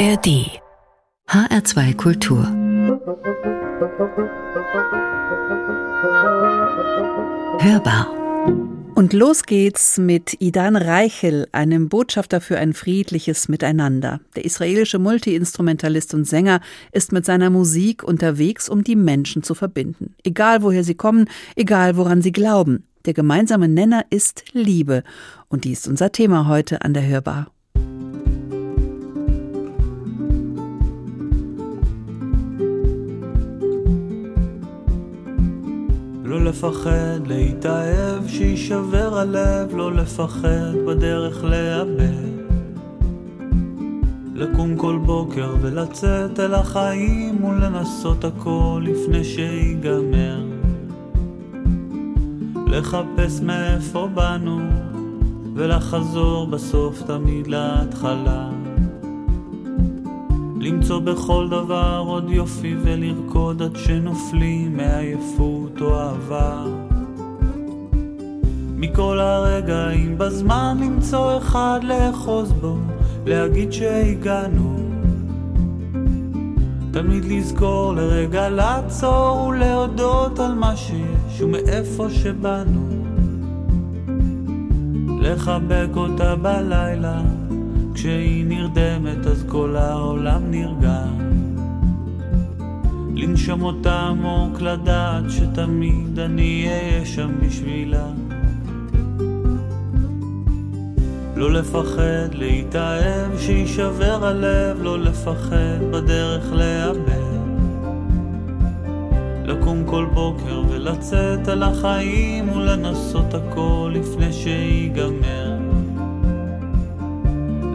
ARD HR2 Kultur Hörbar und los geht's mit Idan Reichel, einem Botschafter für ein friedliches Miteinander. Der israelische Multiinstrumentalist und Sänger ist mit seiner Musik unterwegs, um die Menschen zu verbinden. Egal woher sie kommen, egal woran sie glauben. Der gemeinsame Nenner ist Liebe. Und die ist unser Thema heute an der Hörbar. לא לפחד להתאהב, שיישבר הלב, לא לפחד בדרך לאבד. לקום כל בוקר ולצאת אל החיים ולנסות הכל לפני שיגמר. לחפש מאיפה באנו ולחזור בסוף תמיד להתחלה. למצוא בכל דבר עוד יופי ולרקוד עד שנופלים מעייפות או אהבה. מכל הרגעים בזמן למצוא אחד לאחוז בו, להגיד שהגענו. תמיד לזכור לרגע לעצור ולהודות על מה שיש ומאיפה שבאנו. לחבק אותה בלילה כשהיא נרדמת אז כל העולם נרגע. לנשום אותה עמוק לדעת שתמיד אני אהיה שם בשבילה. לא לפחד להתאהב, שיישבר הלב, לא לפחד בדרך לאבד. לקום כל בוקר ולצאת על החיים ולנסות הכל לפני שיגמר.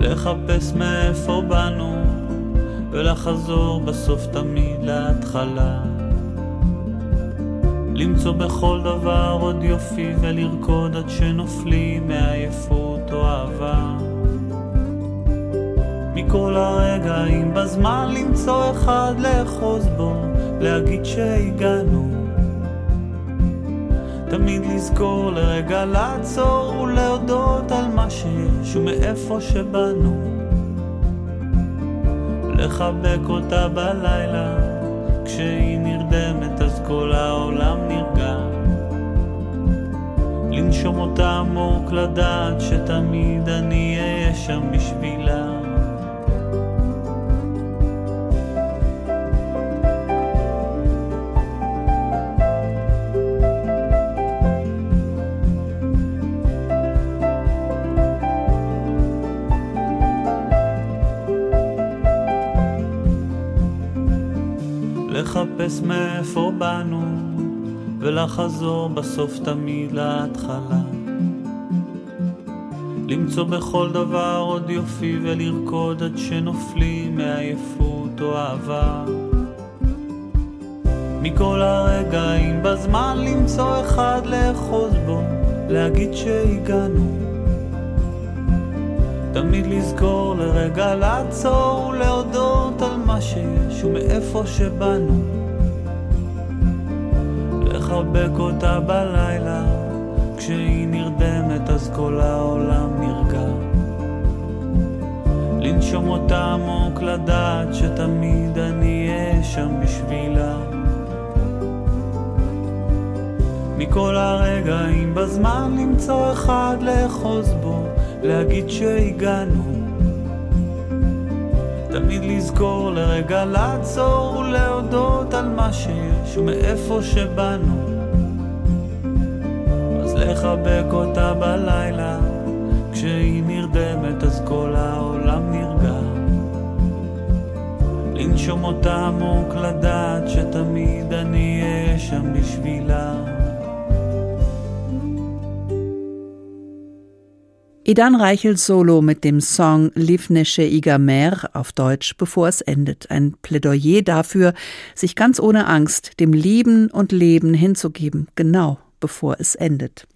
לחפש מאיפה באנו ולחזור בסוף תמיד להתחלה. למצוא בכל דבר עוד יופי ולרקוד עד שנופלים מעייפות או אהבה. מכל הרגעים בזמן למצוא אחד לאחוז בו, להגיד שהגענו. תמיד לזכור לרגע לעצור ולהודות על מה שיש ומאיפה שבאנו. לחבק אותה בלילה, כשהיא נרדמת אז כל העולם נרגע. לנשום אותה עמוק לדעת שתמיד אני אהיה שם בשבילה. ולחזור בסוף תמיד להתחלה. למצוא בכל דבר עוד יופי ולרקוד עד שנופלים מעייפות או אהבה. מכל הרגעים בזמן למצוא אחד לאחוז בו, להגיד שהגענו. תמיד לזכור לרגע לעצור ולהודות על מה שיש ומאיפה שבאנו. לחבק אותה בלילה, כשהיא נרדמת אז כל העולם נרגע. לנשום אותה עמוק לדעת שתמיד אני אהיה שם בשבילה. מכל הרגעים בזמן למצוא אחד לאחוז בו, להגיד שהגענו. תמיד לזכור לרגע לעצור ולהודות על מה שיש ומאיפה שבאנו. אז לחבק אותה בלילה, כשהיא נרדמת אז כל העולם נרגע. לנשום אותה עמוק לדעת שתמיד אני אהיה שם בשבילה. Idan Reichel Solo mit dem Song Livnesche Igamer auf Deutsch, bevor es endet. Ein Plädoyer dafür, sich ganz ohne Angst dem Lieben und Leben hinzugeben. Genau bevor es endet.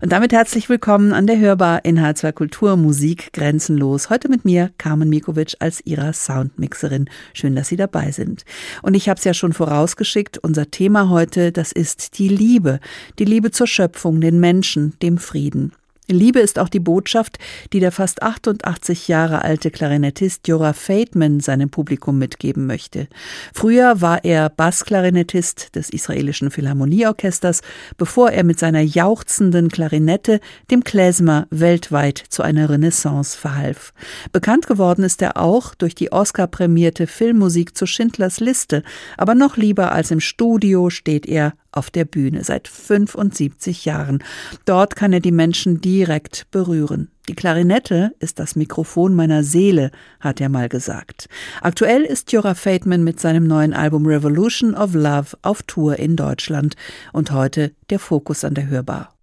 Und damit herzlich willkommen an der Hörbar in H2 Kultur Musik grenzenlos. Heute mit mir Carmen Mikovic als ihrer Soundmixerin. Schön, dass Sie dabei sind. Und ich habe es ja schon vorausgeschickt, unser Thema heute, das ist die Liebe. Die Liebe zur Schöpfung, den Menschen, dem Frieden. Liebe ist auch die Botschaft, die der fast 88 Jahre alte Klarinettist Jora Feitman seinem Publikum mitgeben möchte. Früher war er Bassklarinettist des israelischen Philharmonieorchesters, bevor er mit seiner jauchzenden Klarinette dem Klezmer weltweit zu einer Renaissance verhalf. Bekannt geworden ist er auch durch die Oscar-prämierte Filmmusik zu Schindlers Liste, aber noch lieber als im Studio steht er auf der Bühne seit 75 Jahren. Dort kann er die Menschen direkt berühren. Die Klarinette ist das Mikrofon meiner Seele, hat er mal gesagt. Aktuell ist Jora Feitman mit seinem neuen Album Revolution of Love auf Tour in Deutschland und heute der Fokus an der Hörbar.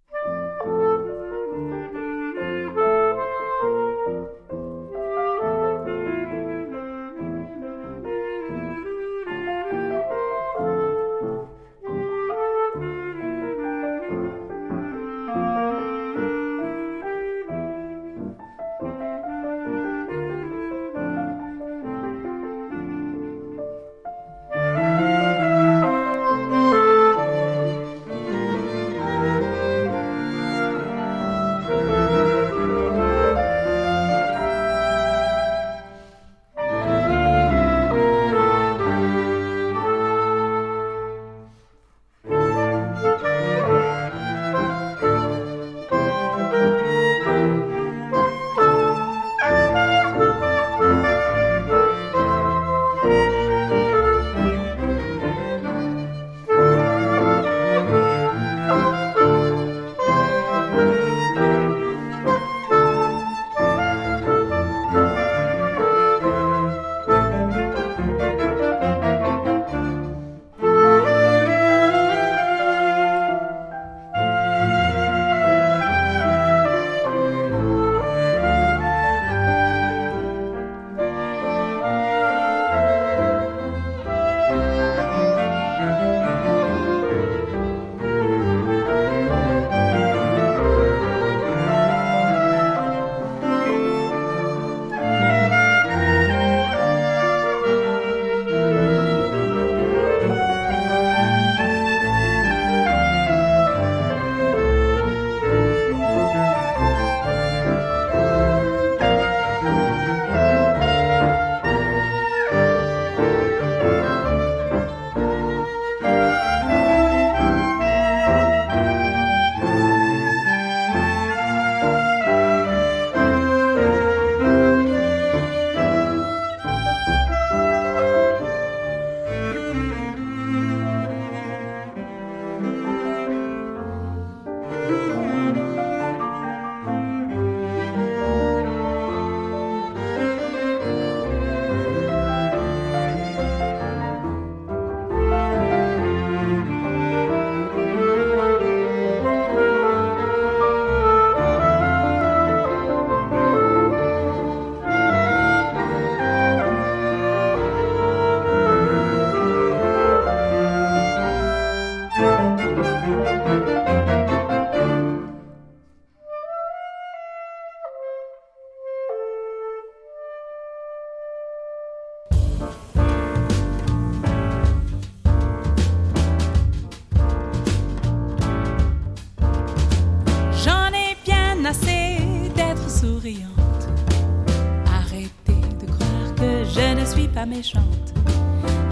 Arrêtez de croire que je ne suis pas méchante.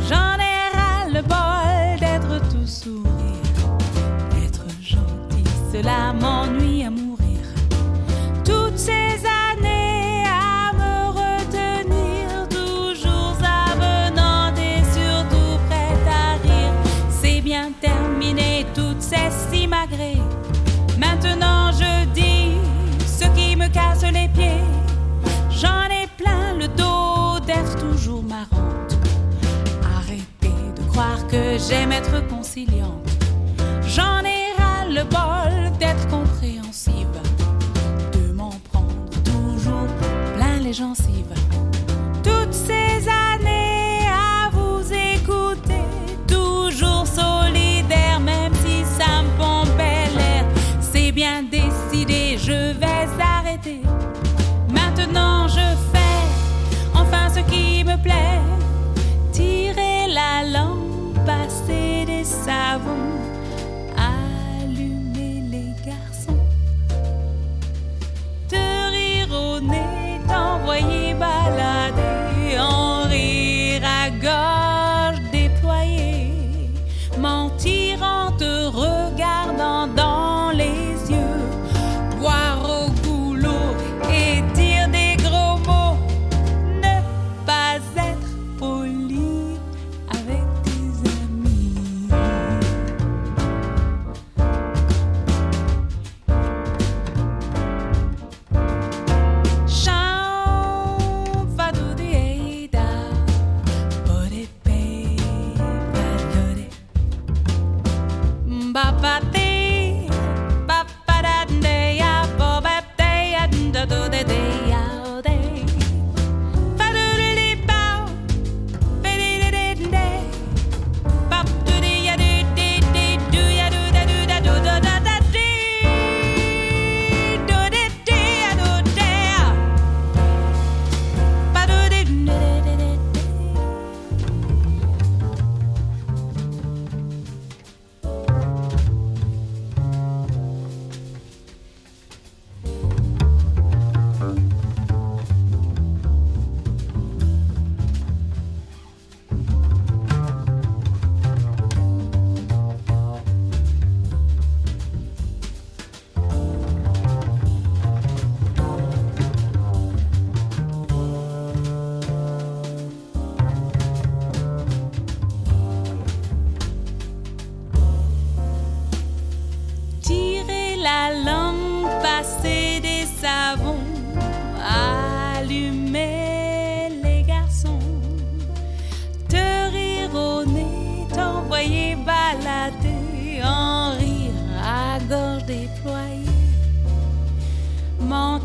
J'en ai ras le bol d'être tout sourire. Être gentil, cela m'ennuie. J'aime être conciliante. J'en ai ras le bol d'être compréhensive, de m'en prendre toujours plein les gencives.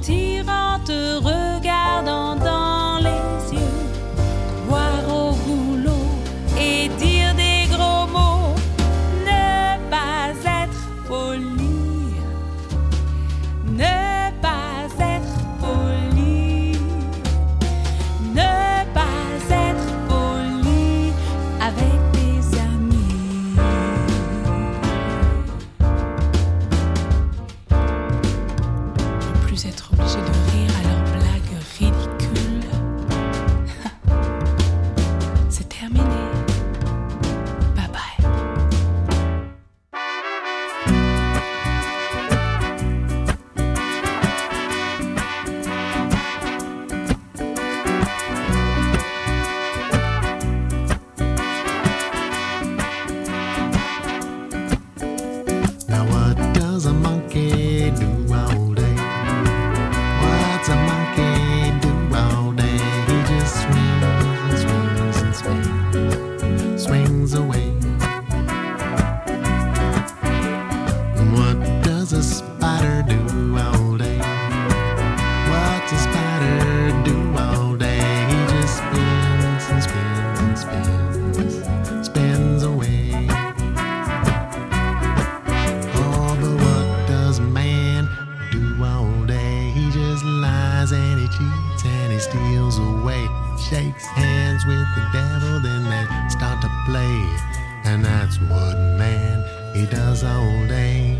sortir heureux. does all day.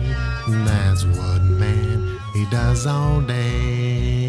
That's what man he does all day.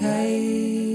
Jeg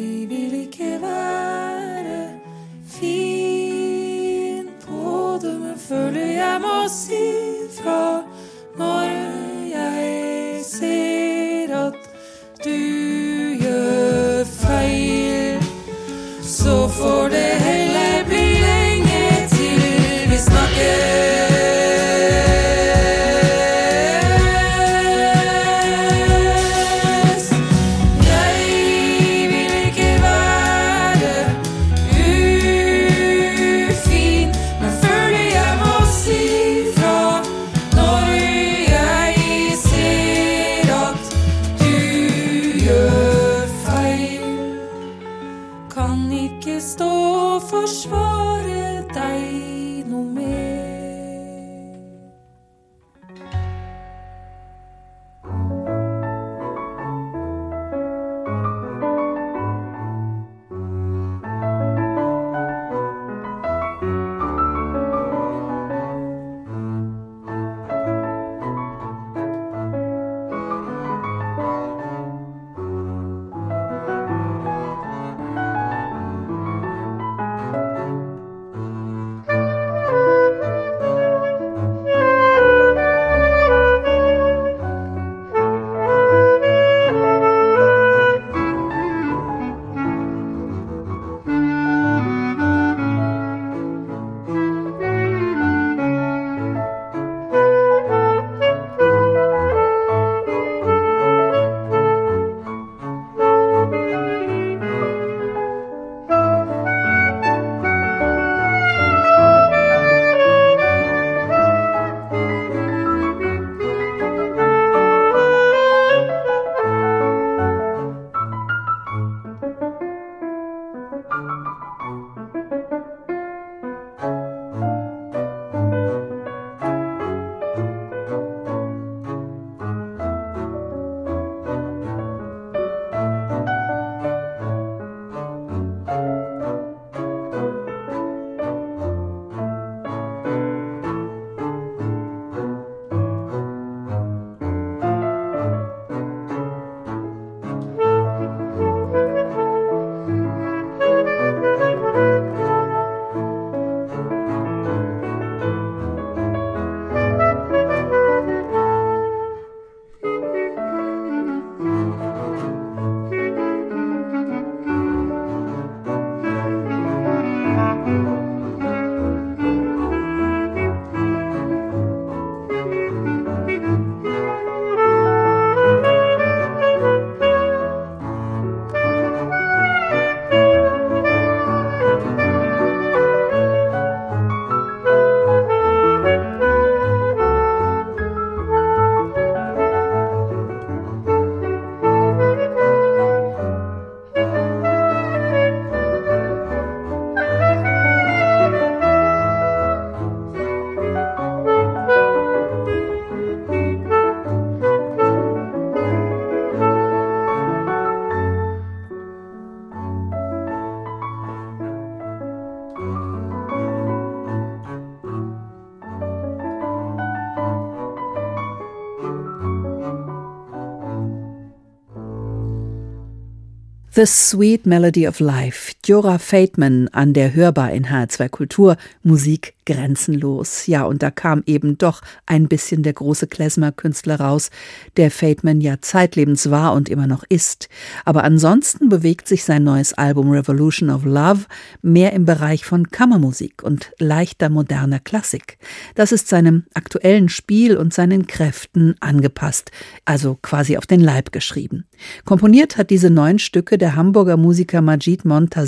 The Sweet Melody of Life. Jora Fateman an der Hörbar in H2 Kultur. Musik grenzenlos. Ja, und da kam eben doch ein bisschen der große Klezmer-Künstler raus, der Fateman ja zeitlebens war und immer noch ist. Aber ansonsten bewegt sich sein neues Album Revolution of Love mehr im Bereich von Kammermusik und leichter moderner Klassik. Das ist seinem aktuellen Spiel und seinen Kräften angepasst, also quasi auf den Leib geschrieben. Komponiert hat diese neun Stücke der Hamburger Musiker Majid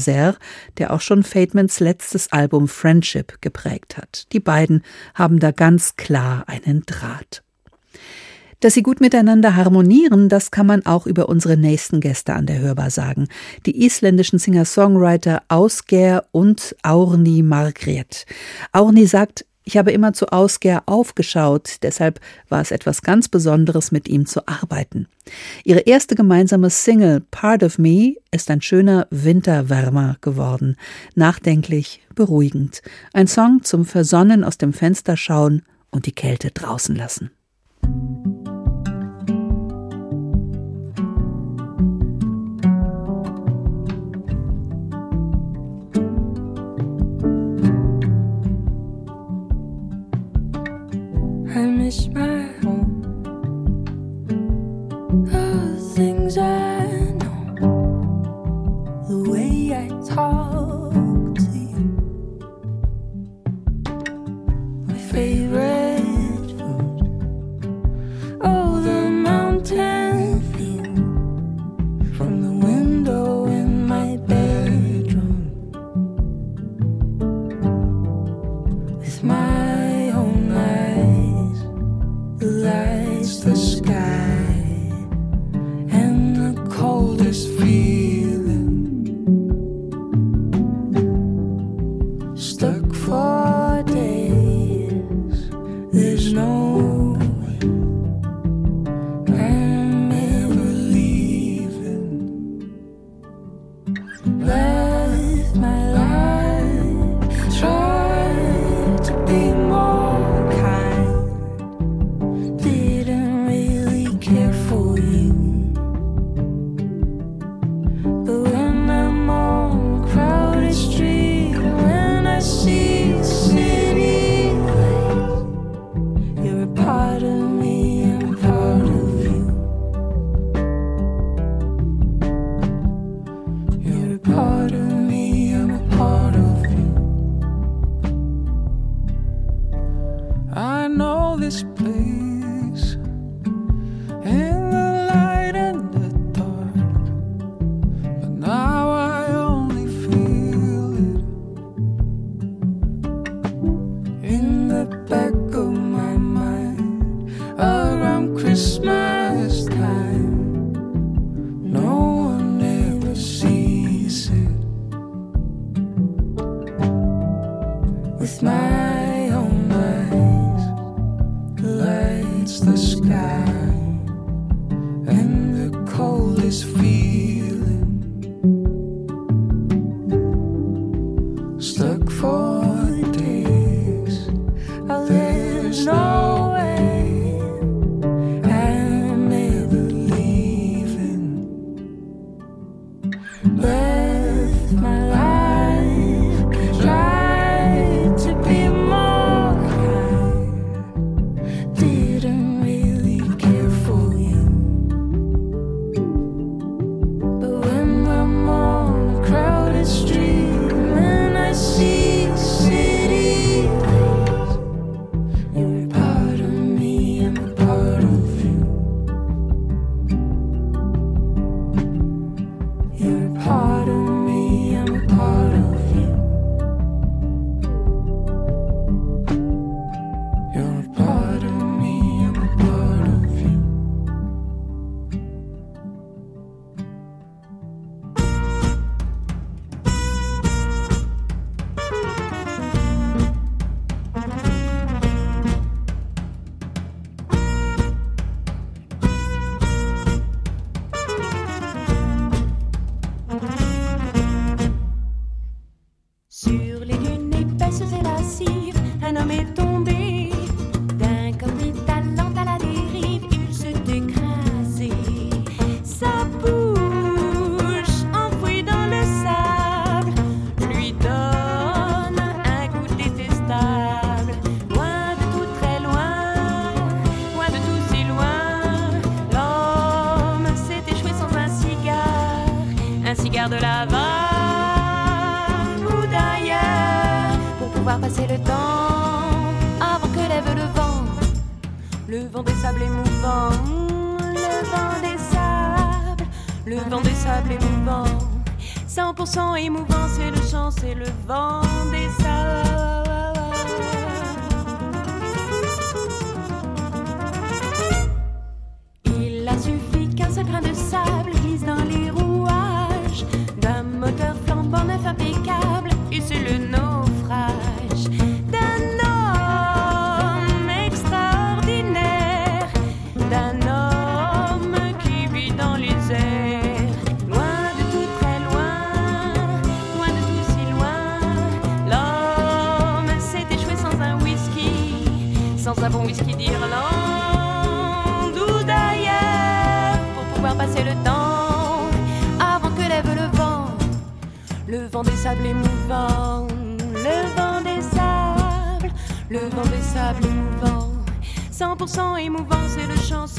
Montazer, der auch schon Fatemans letztes Album Friendship geprägt hat. Die beiden haben da ganz klar einen Draht. Dass sie gut miteinander harmonieren, das kann man auch über unsere nächsten Gäste an der Hörbar sagen. Die isländischen Singer-Songwriter Ausger und Aurni Margret. Aurni sagt, ich habe immer zu Ausger aufgeschaut, deshalb war es etwas ganz Besonderes, mit ihm zu arbeiten. Ihre erste gemeinsame Single Part of Me ist ein schöner Winterwärmer geworden, nachdenklich, beruhigend, ein Song zum Versonnen aus dem Fenster schauen und die Kälte draußen lassen. Miss my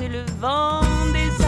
c'est le vent des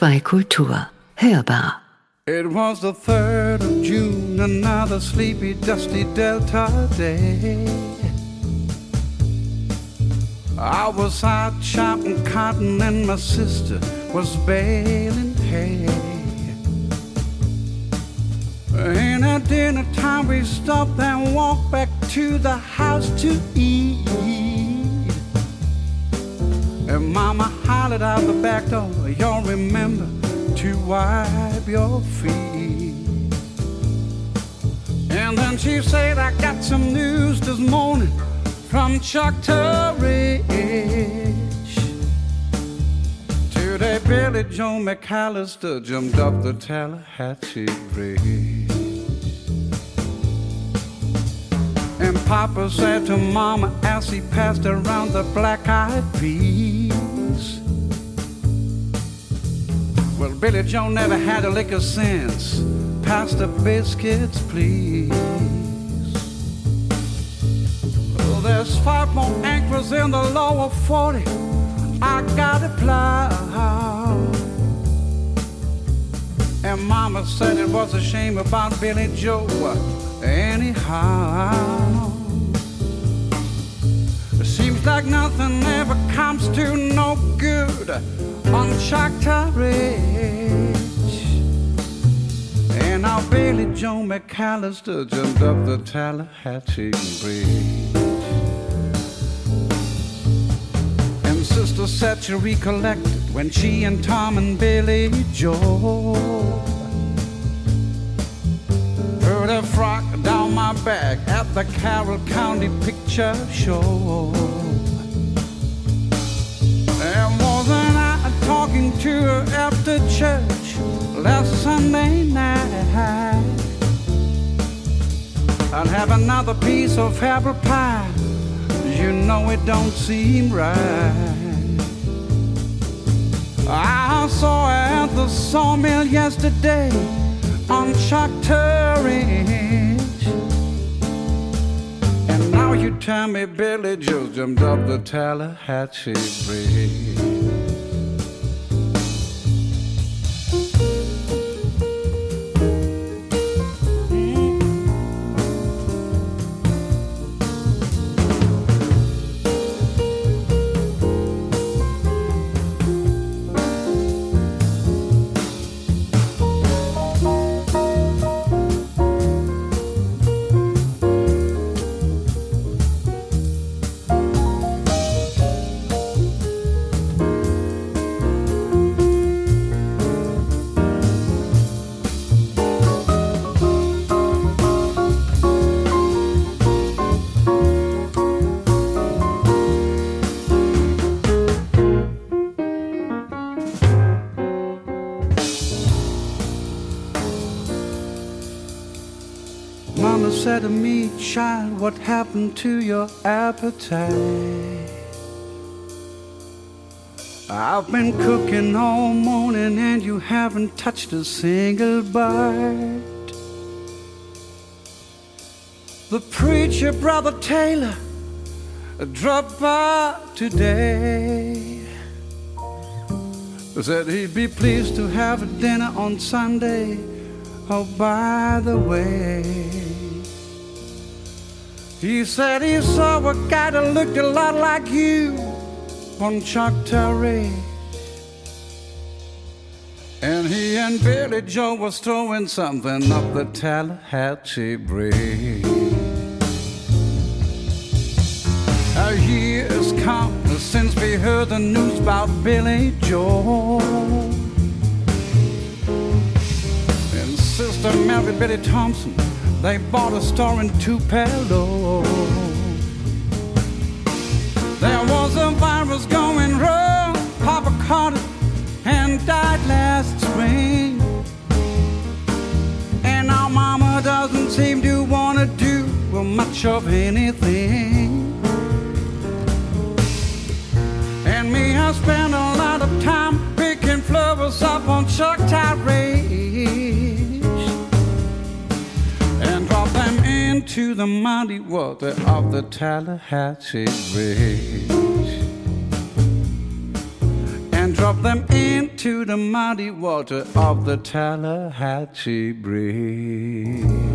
HR2 Kultur. Hörbar. It was the 3rd of June, another sleepy, dusty Delta day. I was out chopping cotton and my sister was baling hay. And at dinner time we stopped and walked back to the house to eat. And mama hollered out the back door, y'all remember to wipe your feet. And then she said, I got some news this morning from Choctaw Ridge. Today, Billie Joe McAllister jumped up the Tallahatchie Bridge. Papa said to Mama as he passed around the black eyed peas. Well, Billie Joe never had a lick of sense. Pass the biscuits, please. Well, there's five more anchors in the lower 40. I got a plow. And Mama said it was a shame about Billie Joe. Anyhow, seems like nothing ever comes to no good on Choctaw. And now Billie Joe McAllister jumped up the Tallahatchie Bridge. And Sister she recollected when she and Tom and Billie Joe heard a frock down my back at the Carroll County Picture Show. Talking to her after church last Sunday night? I'll have another piece of apple pie. You know it don't seem right. I saw her at the sawmill yesterday on Choctaw Ridge. And now you tell me Billie Joe jumped up the Tallahatchie Bridge. Happened to your appetite? I've been cooking all morning and you haven't touched a single bite. The preacher, Brother Taylor, dropped by today. Said he'd be pleased to have a dinner on Sunday. Oh, by the way, he said he saw a guy that looked a lot like you on Choctaw Ridge. And he and Billie Joe was throwing something up the Tallahatchie Bridge. A year's come since we heard the news about Billie Joe. And Sister Mary Betty Thompson, they bought a store in Tupelo. There was a virus going wrong. Papa caught it and died last spring. And our mama doesn't seem to want to do much of anything. And me, I spend a lot of time picking flowers up on Choctaw Ridge to the muddy water of the Tallahatchie Bridge and drop them into the muddy water of the Tallahatchie Bridge.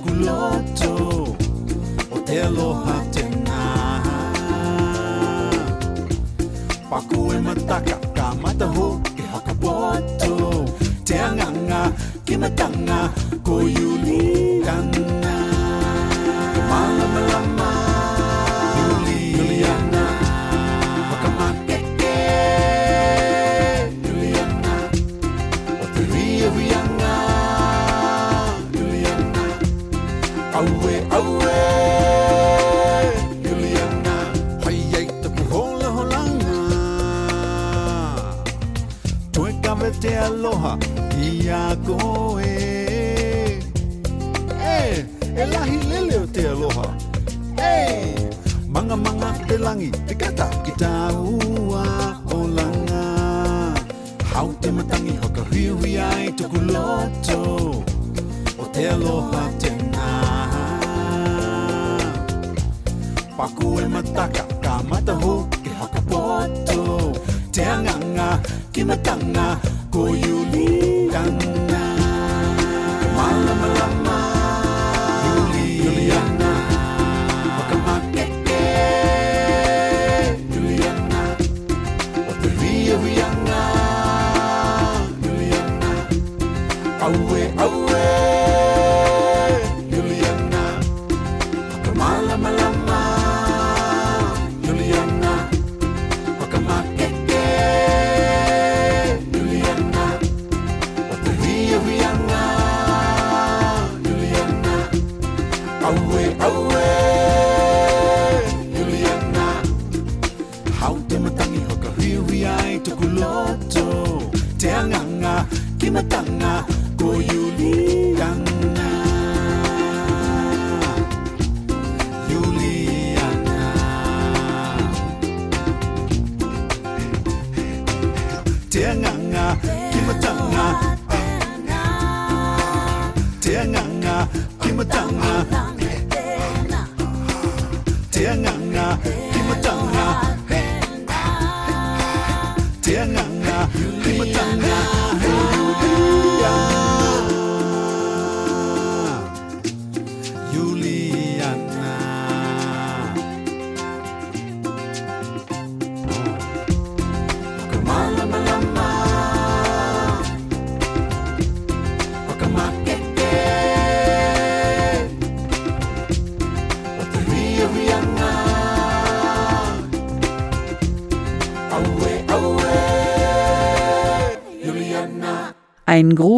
kuloto otelo hatena. Pakue mataka kamataho ke hakaboto teanganga kimatanga koyulikana malamalama aloha ia koe. Hey, e lahi lele o te aloha. Hey, manga manga te langi, te kata ki tāu.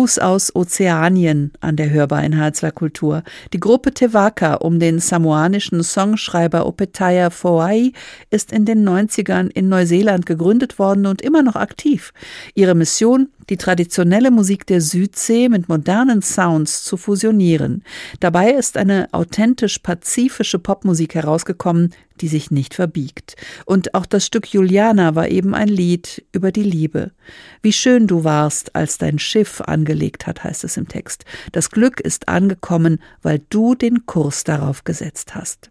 Gruß aus Ozeanien an der Hörbar in H2 Kultur. Die Gruppe Tevaka um den samoanischen Songschreiber Opetaya Foai ist in den 90ern in Neuseeland gegründet worden und immer noch aktiv. Ihre Mission, die traditionelle Musik der Südsee mit modernen Sounds zu fusionieren. Dabei ist eine authentisch pazifische Popmusik herausgekommen, die sich nicht verbiegt. Und auch das Stück Juliana war eben ein Lied über die Liebe. Wie schön du warst, als dein Schiff angelegt hat, heißt es im Text. Das Glück ist angekommen, weil du den Kurs darauf gesetzt hast.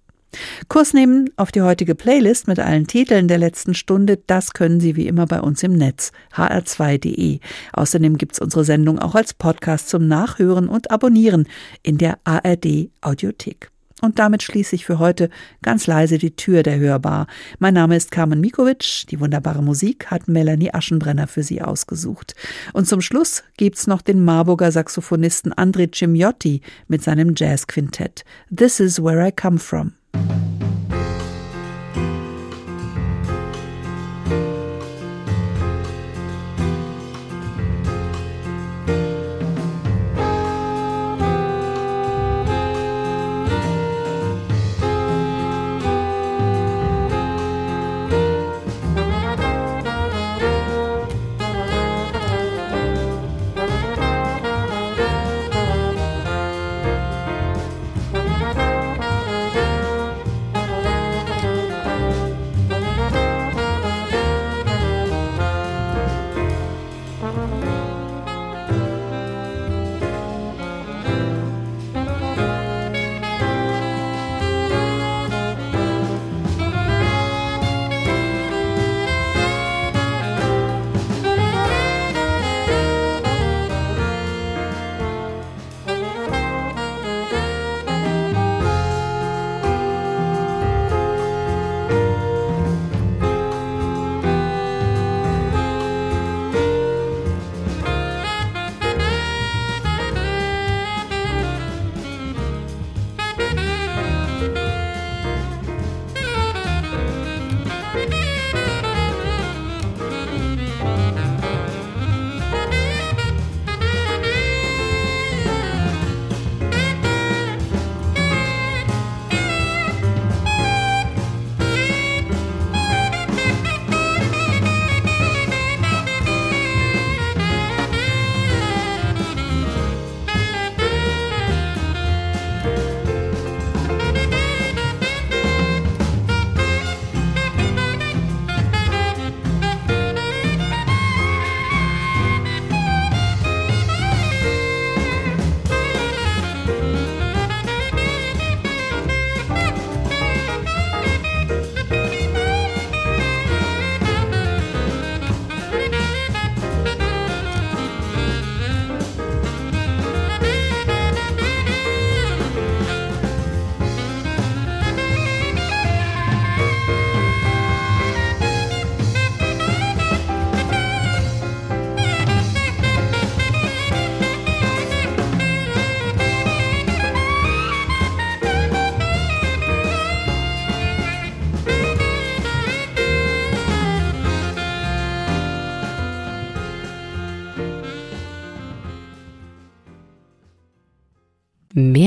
Kurs nehmen auf die heutige Playlist mit allen Titeln der letzten Stunde, das können Sie wie immer bei uns im Netz, hr2.de. Außerdem gibt's unsere Sendung auch als Podcast zum Nachhören und Abonnieren in der ARD Audiothek. Und damit schließe ich für heute ganz leise die Tür der Hörbar. Mein Name ist Carmen Mikovic. Die wunderbare Musik hat Melanie Aschenbrenner für Sie ausgesucht. Und zum Schluss gibt's noch den Marburger Saxophonisten André Cimiotti mit seinem Jazzquintett. This is where I come from. Mehr